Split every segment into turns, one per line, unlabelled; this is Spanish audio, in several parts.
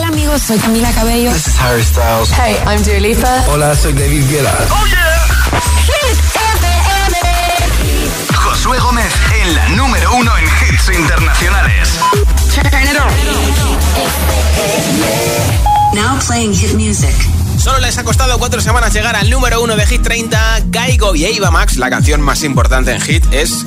Hola amigos, soy Camila Cabello.
This is Harry Styles.
Hey, I'm Dua Lipa.
Hola, soy David Guetta.
Oh yeah. Josué Gómez en la número uno en hits internacionales.
Now playing hit music.
Solo les ha costado cuatro semanas llegar al número uno de Hit 30. Gaigo y Eva Max, la canción más importante en Hit, es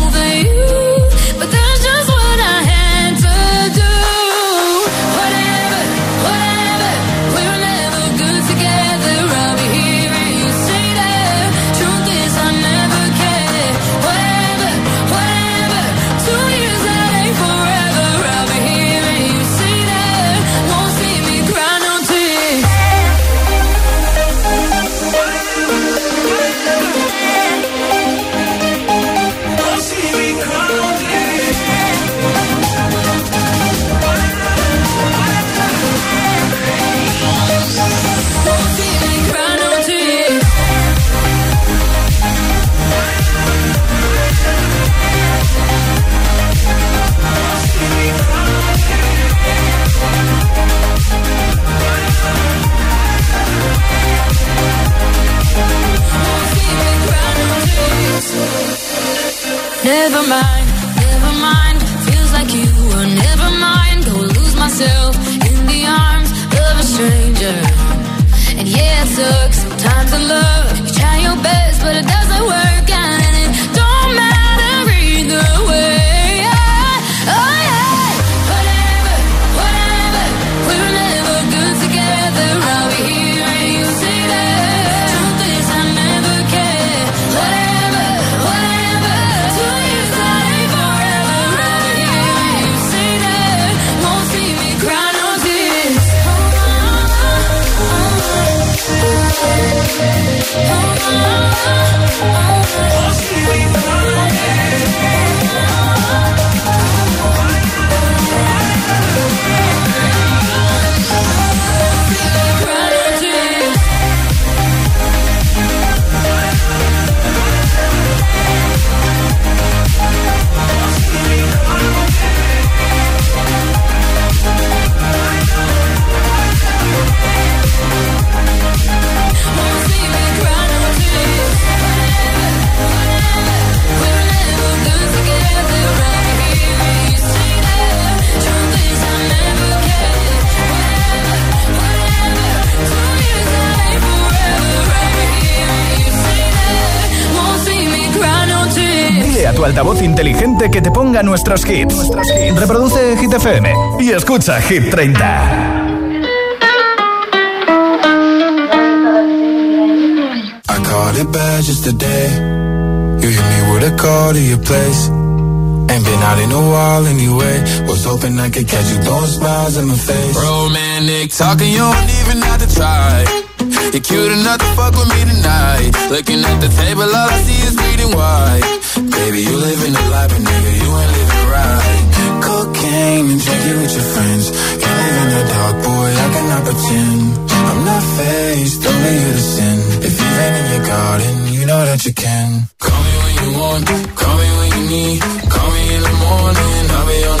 Never mind,
nuestros hits. Reproduce Hit FM y escucha Hit 30.
I caught it bad just today. You hit me with a call to your place. Ain't been out in a while anyway. Was hoping I could catch you throwing smiles in my face.
Romantic talking, you don't even have to try. You're cute enough to fuck with me tonight. Looking at the table, all I see is bleeding white.
Baby, you living the life, but nigga, you ain't living right. Cocaine and drinking with your friends. You live in the dark, boy, I cannot pretend. I'm not faced, only you to sin. If you've in your garden, you know that you can.
Call me when you want, call me when you need. Call me in the morning, I'll be on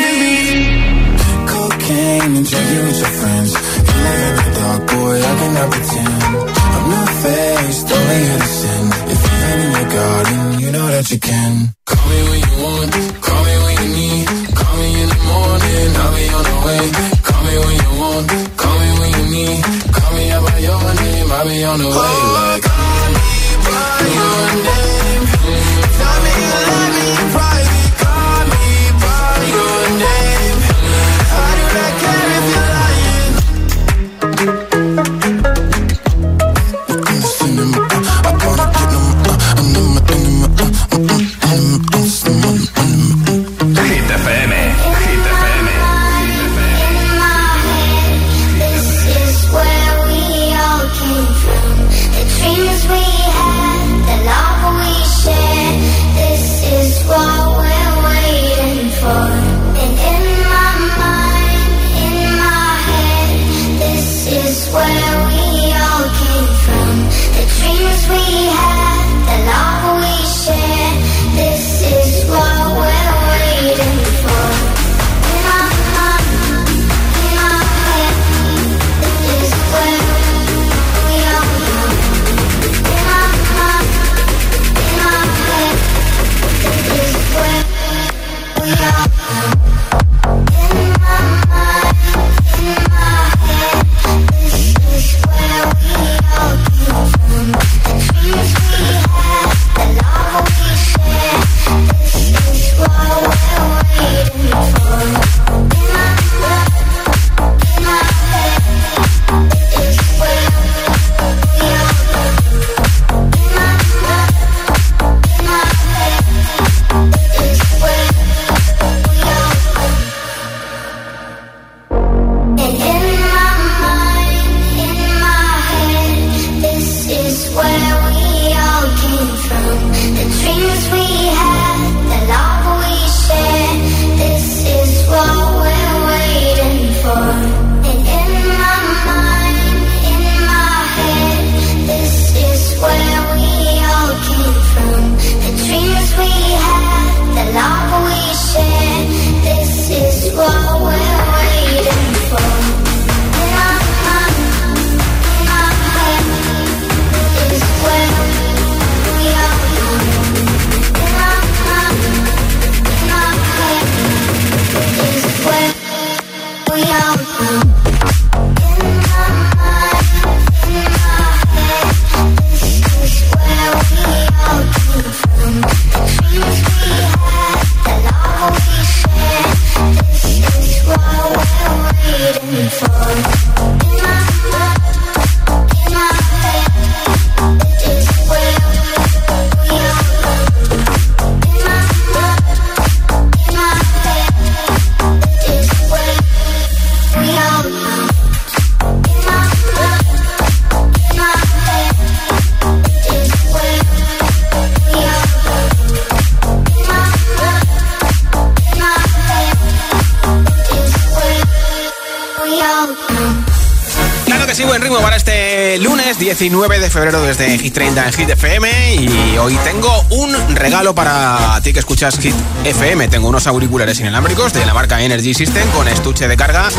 game and drink it with your friends. You live in the dark, boy, I cannot pretend. I'm not
faced, only here sin. If you've been in your garden, you know
that you can. Call me when you want, call me when you need. Call me in the morning, I'll be on the way. Call me when you want, call me when you need. Call me out by your name, I'll be on the way. Oh, call me by your name.
19 de febrero desde Hit 30 en Hit FM y hoy tengo un regalo para ti que escuchas Hit FM. Tengo unos auriculares inalámbricos de la marca Energy System con estuche de carga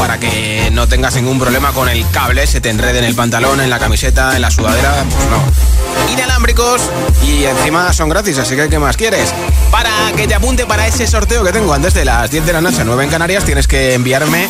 para que no tengas ningún problema con el cable, se te enrede en el pantalón, en la camiseta, en la sudadera, pues no. Inalámbricos y encima son gratis, así que ¿qué más quieres? Para que te apunte para ese sorteo que tengo antes de las 10 de la noche, 9 en Canarias, tienes que enviarme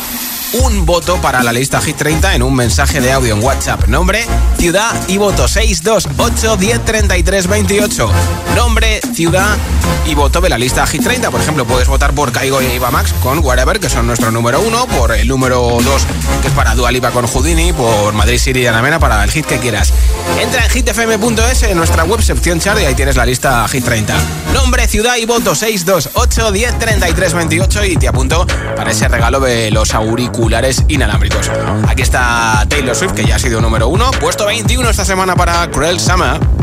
un voto para la lista Hit 30 en un mensaje de audio en WhatsApp. Nombre, ciudad y voto 628 1033 28. Nombre, ciudad y voto de la lista Hit 30. Por ejemplo, puedes votar por Caigo y Iba Max con Whatever, que son nuestro número uno, por el número 2, que es para Dua Lipa con Houdini, por Madrid City y Ana Mena, para el hit que quieras. Entra en hitfm.es en nuestra web sección chart y ahí tienes la lista Hit 30. Nombre, ciudad y voto 628 1033 28 y te apunto para ese regalo de los auriculares inalámbricos. Aquí está Taylor Swift, que ya ha sido número uno, puesto 21 esta semana para Cruel Summer.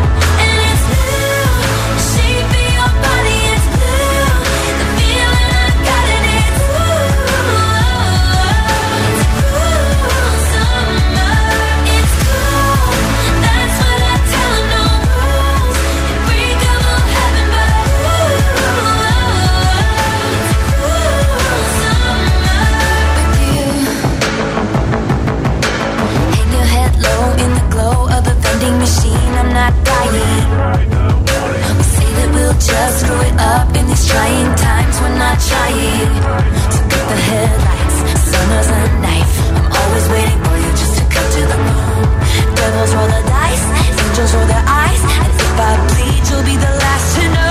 vending machine, I'm not dying. We say that we'll just grow it up in these trying
times, we're not trying. So cut the headlights, summer's a knife. I'm always waiting for you just to
come to the moon. Devils roll the dice, angels roll their eyes. And if
I bleed, you'll be the last to know.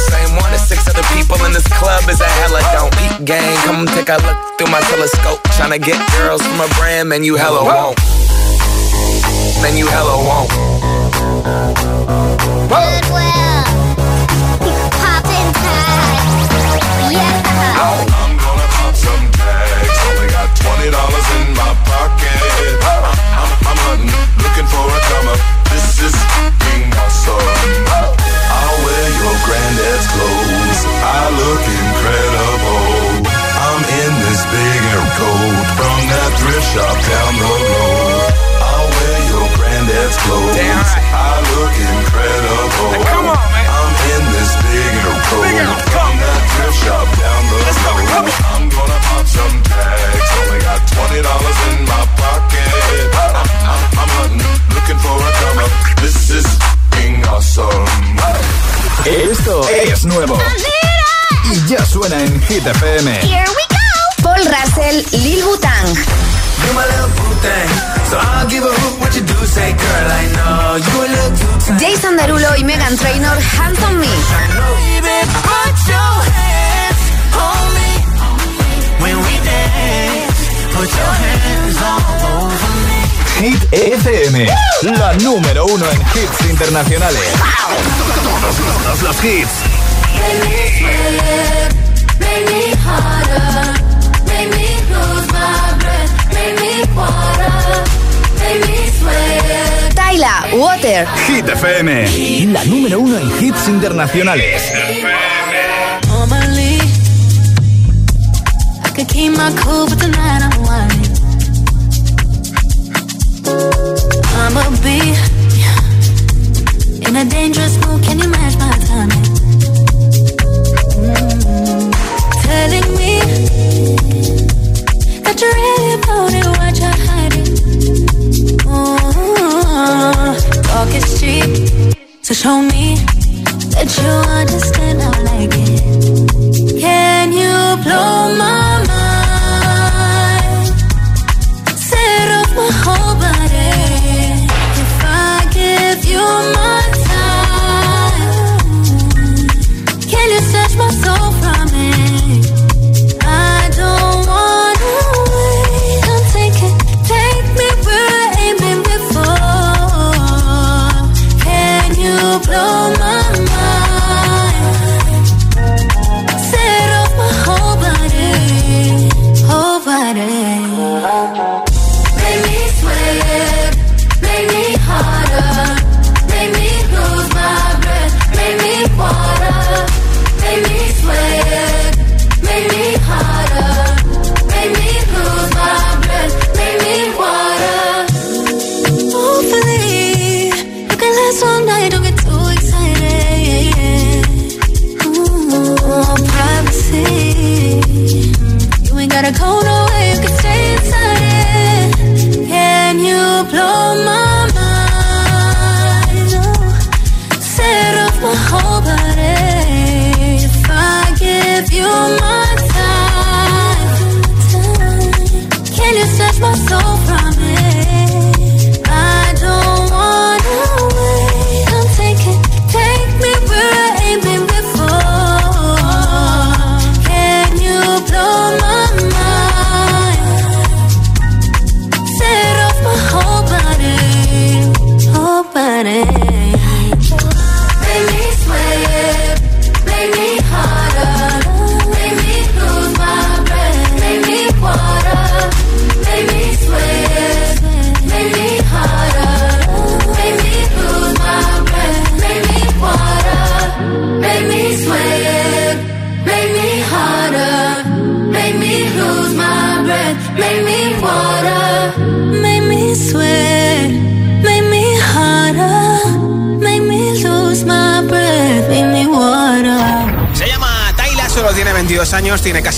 same one as six other people in this club is a hella don't. Peep gang, come take a look through my telescope. Trying to get girls from a brand, man, you hella won't. Man, you hella won't.
Goodwill. Poppin' tags. Yeah. Oh.
I'm gonna pop some tags. Only got $20 in my pocket. Shop down the road. I'll wear your granddad's clothes.
Damn right.
I look incredible.
Hey, come on, man.
I'm in this big air coat from that thrift shop down the
Let's
road.
come on.
I'm gonna pop some tags. Only got twenty dollars in my pocket. I'm, I'm, I'm hunting, looking for a come up. This is being awesome.
Esto es nuevo. Y ya suena en Hit FM.
Here we go.
Paul Russell, Lil Butang. Jason Derulo y Megan Trainor, Hands on Me.
Hit FM, la número uno en hits internacionales. Todos los hits.
Tyla, Water.
Hit FM, la número uno en hits internacionales.
I'm in a dangerous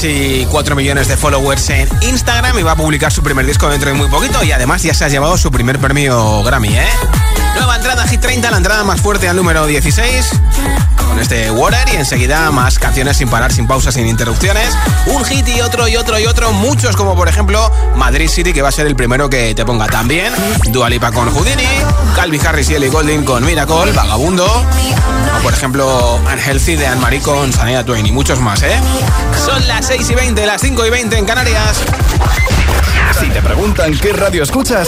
casi 4 millones de followers en Instagram y va a publicar su primer disco dentro de muy poquito y además ya se ha llevado su primer premio Grammy, ¿eh? Nueva entrada Hit 30, la entrada más fuerte al número 16 con este Water y enseguida más canciones sin parar, sin pausas, sin interrupciones. Un hit y otro y otro y otro, muchos como por ejemplo Madrid City que va a ser el primero que te ponga también. Dualipa con Houdini, Calvi Harris y Ellie Golding con Miracle, Vagabundo. O por ejemplo Unhealthy de Anne-Marie con Sanea Twain y muchos más, ¿eh? Son las 6 y 20, las 5 y 20 en Canarias.
Si te preguntan qué radio escuchas,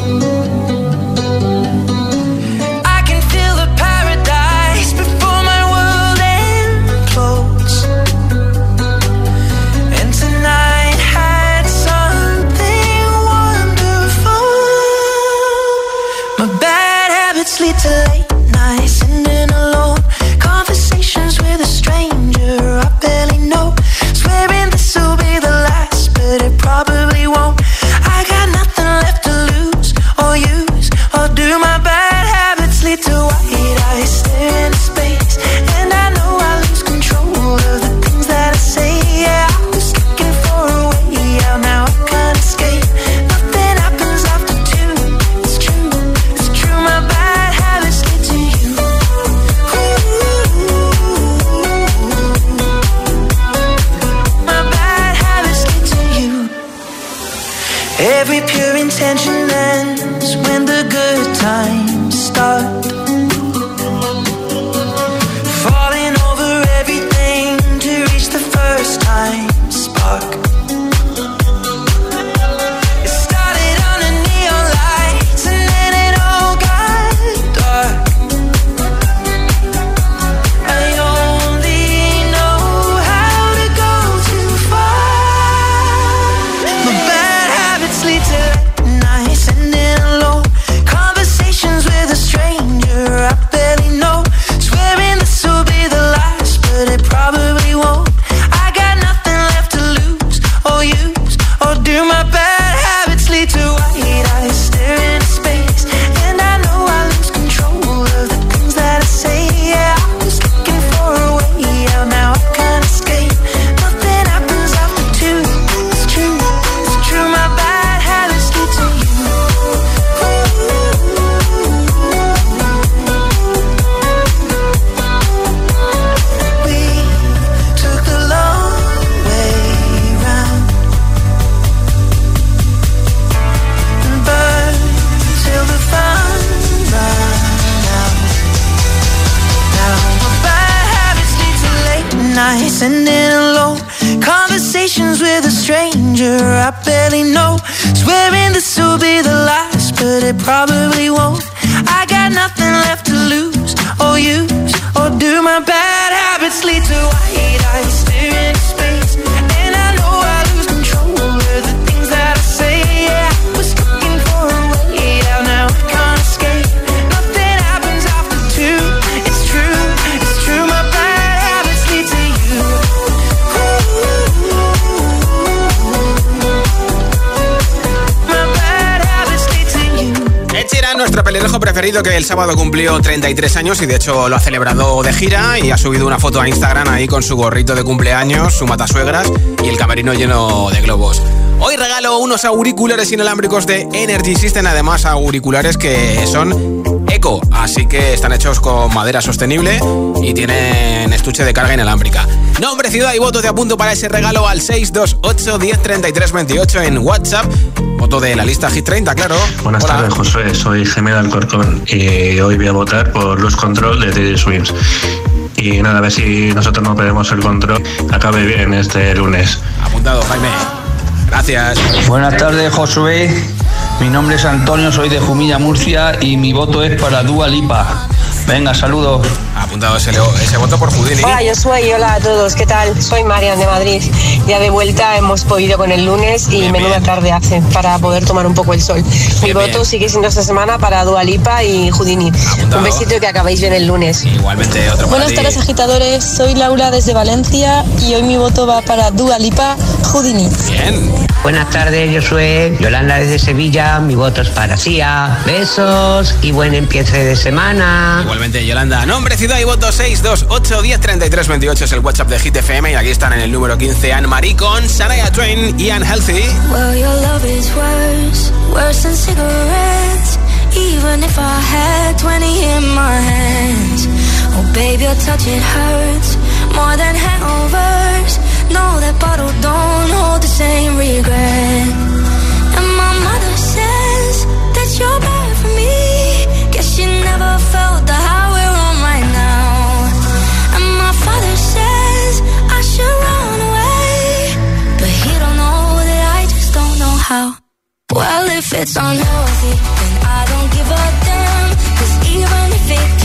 Que el sábado cumplió 33 años y de hecho lo ha celebrado de gira y ha subido una foto a Instagram ahí con su gorrito de cumpleaños, su matasuegras y el camerino lleno de globos. Hoy regalo unos auriculares inalámbricos de Energy System, además auriculares que son eco, así que están hechos con madera sostenible y tienen estuche de carga inalámbrica. Nombre, ciudad y voto de apunto para ese regalo al 628 103328 en WhatsApp. Voto de la lista Hit 30, claro.
Buenas tardes, José. Soy Gemela Alcorcón y hoy voy a votar por los control de Teddy Swims. Y nada, a ver si nosotros no perdemos el control. Acabe bien este lunes.
Apuntado, Jaime. Gracias.
Buenas tardes, Josué. Mi nombre es Antonio, soy de Jumilla, Murcia y mi voto es para Dua Lipa. Venga, saludos.
Apuntado ese, ese voto por Houdini.
Hola, yo soy, hola a todos, ¿qué tal? Soy Marian de Madrid. Ya de vuelta hemos podido con el lunes y menuda tarde hace para poder tomar un poco el sol. Mi voto sigue siendo esta semana para Dua Lipa y Houdini. Un besito y que acabéis bien el lunes.
Igualmente, otro para
Buenas tardes, agitadores. Soy Laura desde Valencia y hoy mi voto va para Dua Lipa Houdini.
Bien.
Buenas tardes, yo soy Yolanda desde Sevilla. Mi voto es para Sia. Besos y buen empiece de semana.
Igualmente, Yolanda. Nombre, ciudad y voto 628 103328 es el WhatsApp de Hit FM y aquí están en el número 15 Anne-Marie con Saraya Twain y Unhealthy.
Well, your love is worse, worse than cigarettes. Even if I had 20 in my hands. Oh, baby, your touch, it hurts more than hangovers. No, that bottle don't hold the same regret. Well, if it's unhealthy, then I don't give a damn. Cause even if it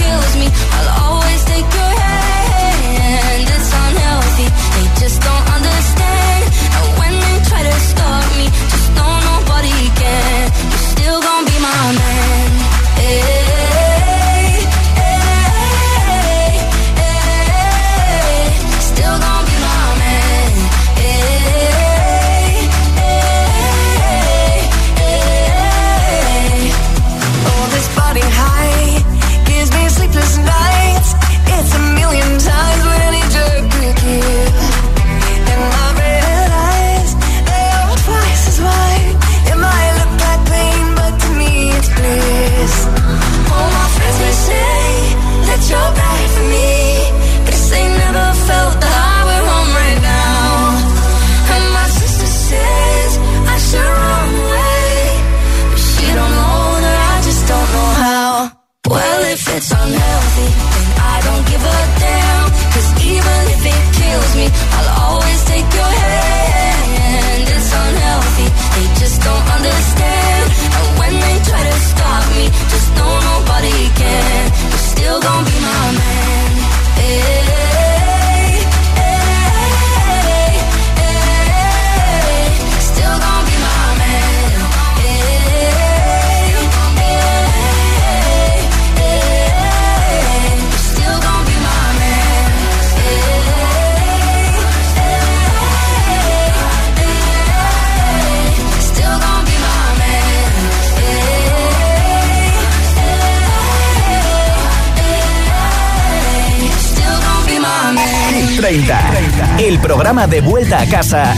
de vuelta a casa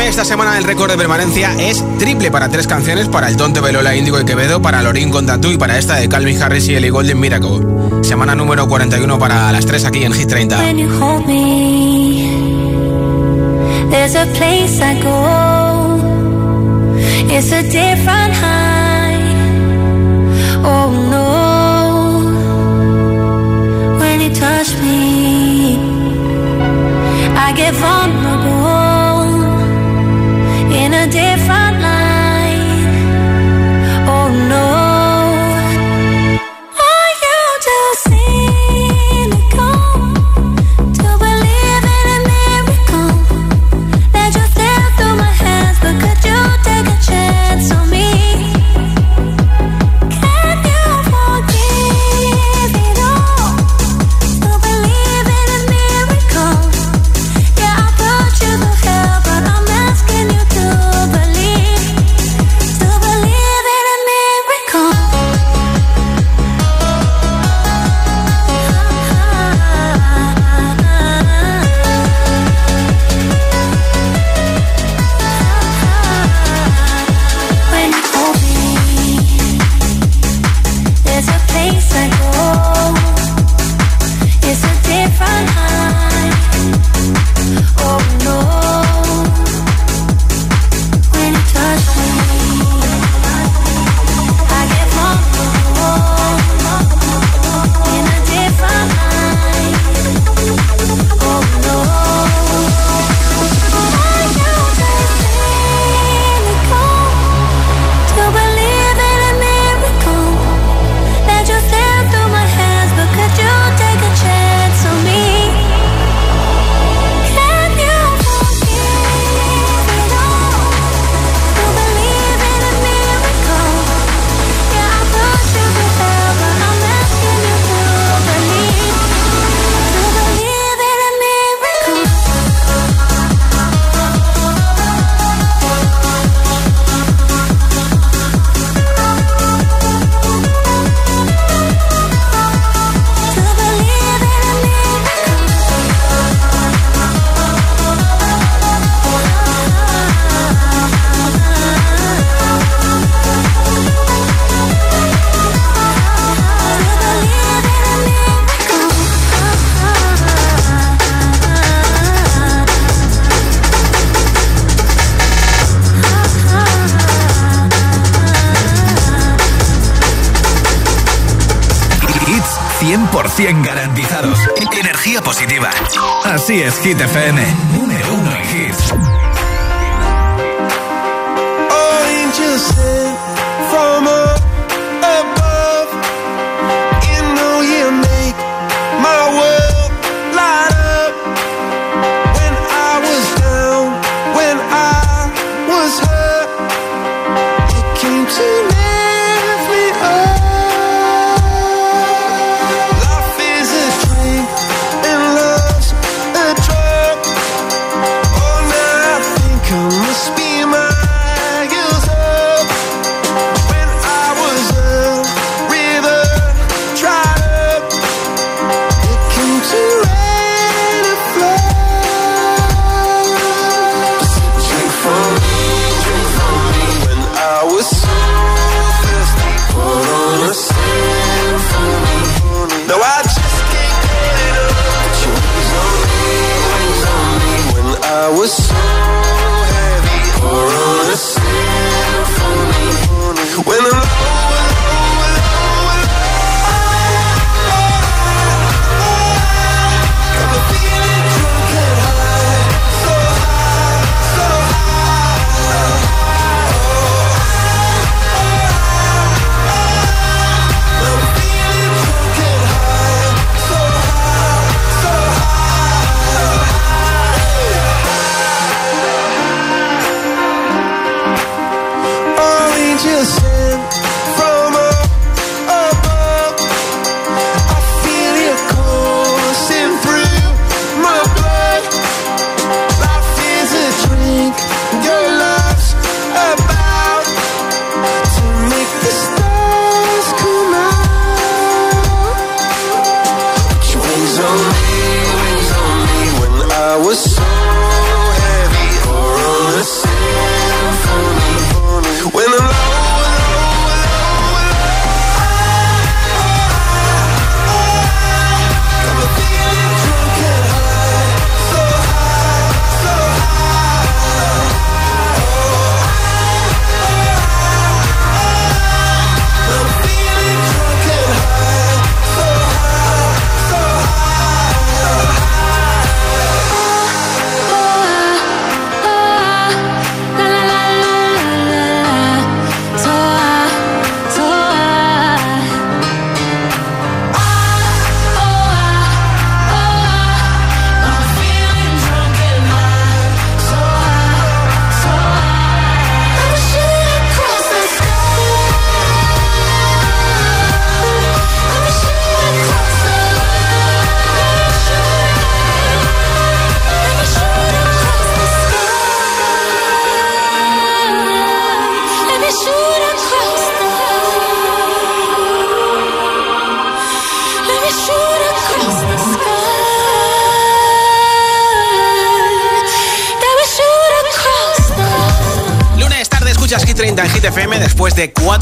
Esta semana el récord de permanencia es triple para tres canciones, para El Tonte Velola, Índigo y Quevedo, para Lorín con Tatú y para esta de Calvin Harris y Ellie Golden Miracle. Semana número 41 para las tres aquí en Hit 30.
A different
Hit FM.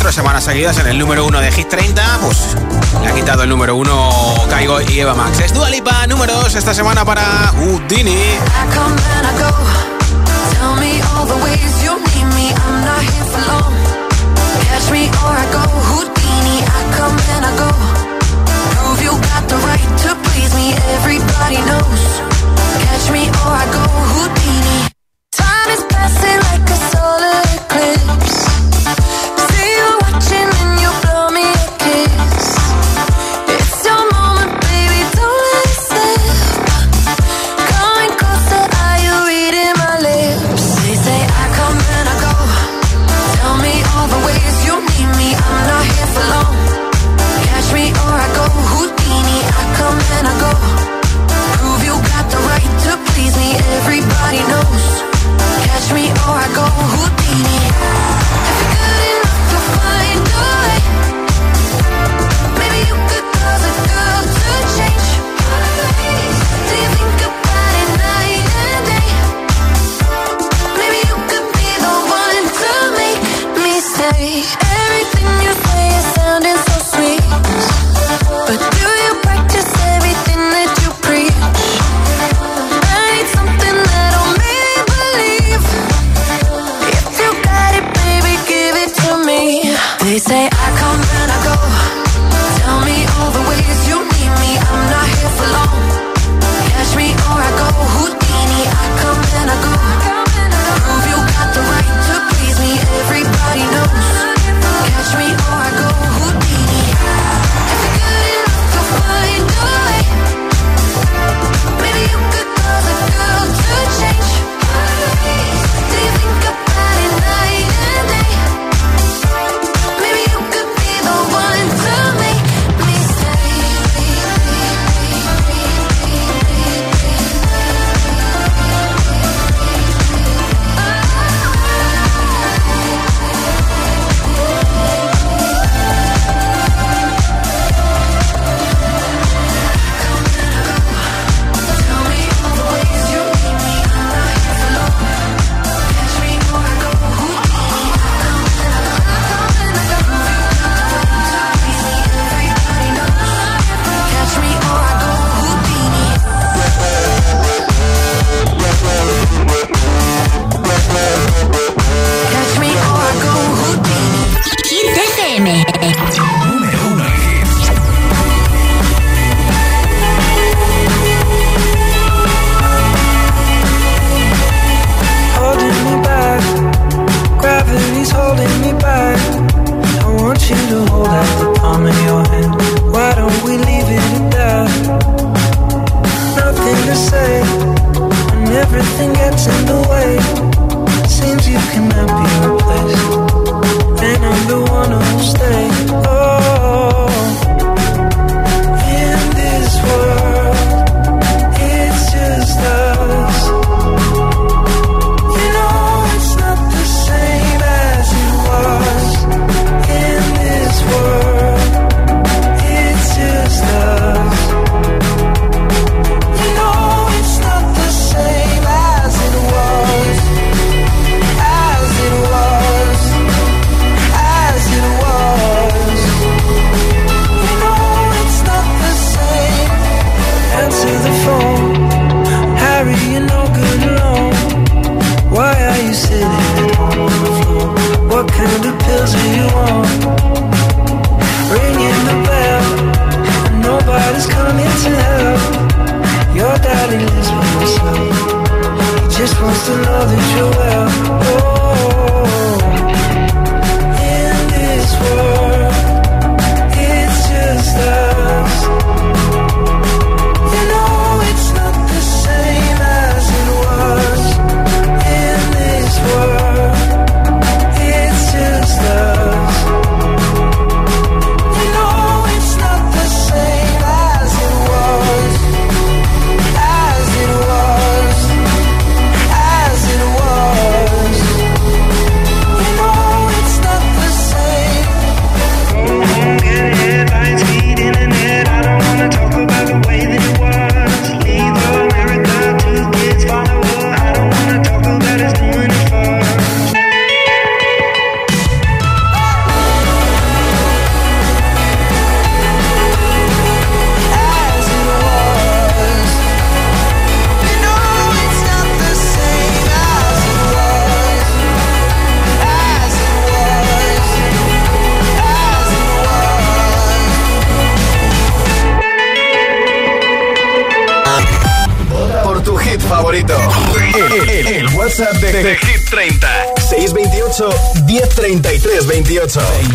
cuatro semanas seguidas en el número uno de Hit 30, pues le ha quitado el número uno Caigo y Eva Max. Es Dualipa número dos esta semana para Houdini.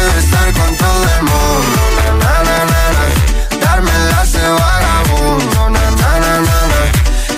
Puedes estar con todo el mundo, na, na, na, darme las de vagabundo,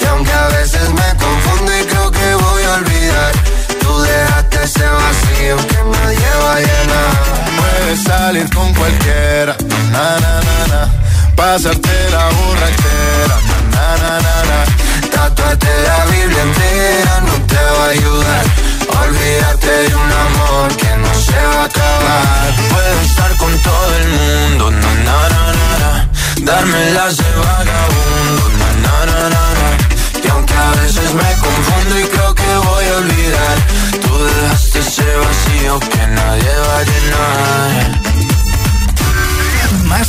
y aunque a veces me confundo y creo que voy a olvidar, tú dejaste ese vacío que nadie va a llenar.
Puedes salir con cualquiera, na na na na. Pasarte la borrachera, na na na na.
Tatuarte la Biblia entera no te va a ayudar a olvidarte de un amor que no se va a acabar. Puedes estar con todo el mundo, na na na na, na. darme las de vagabundo, na na na na na. y aunque a veces me confundo y creo que voy a olvidar, tú dejaste ese vacío que nadie va a llenar.
Más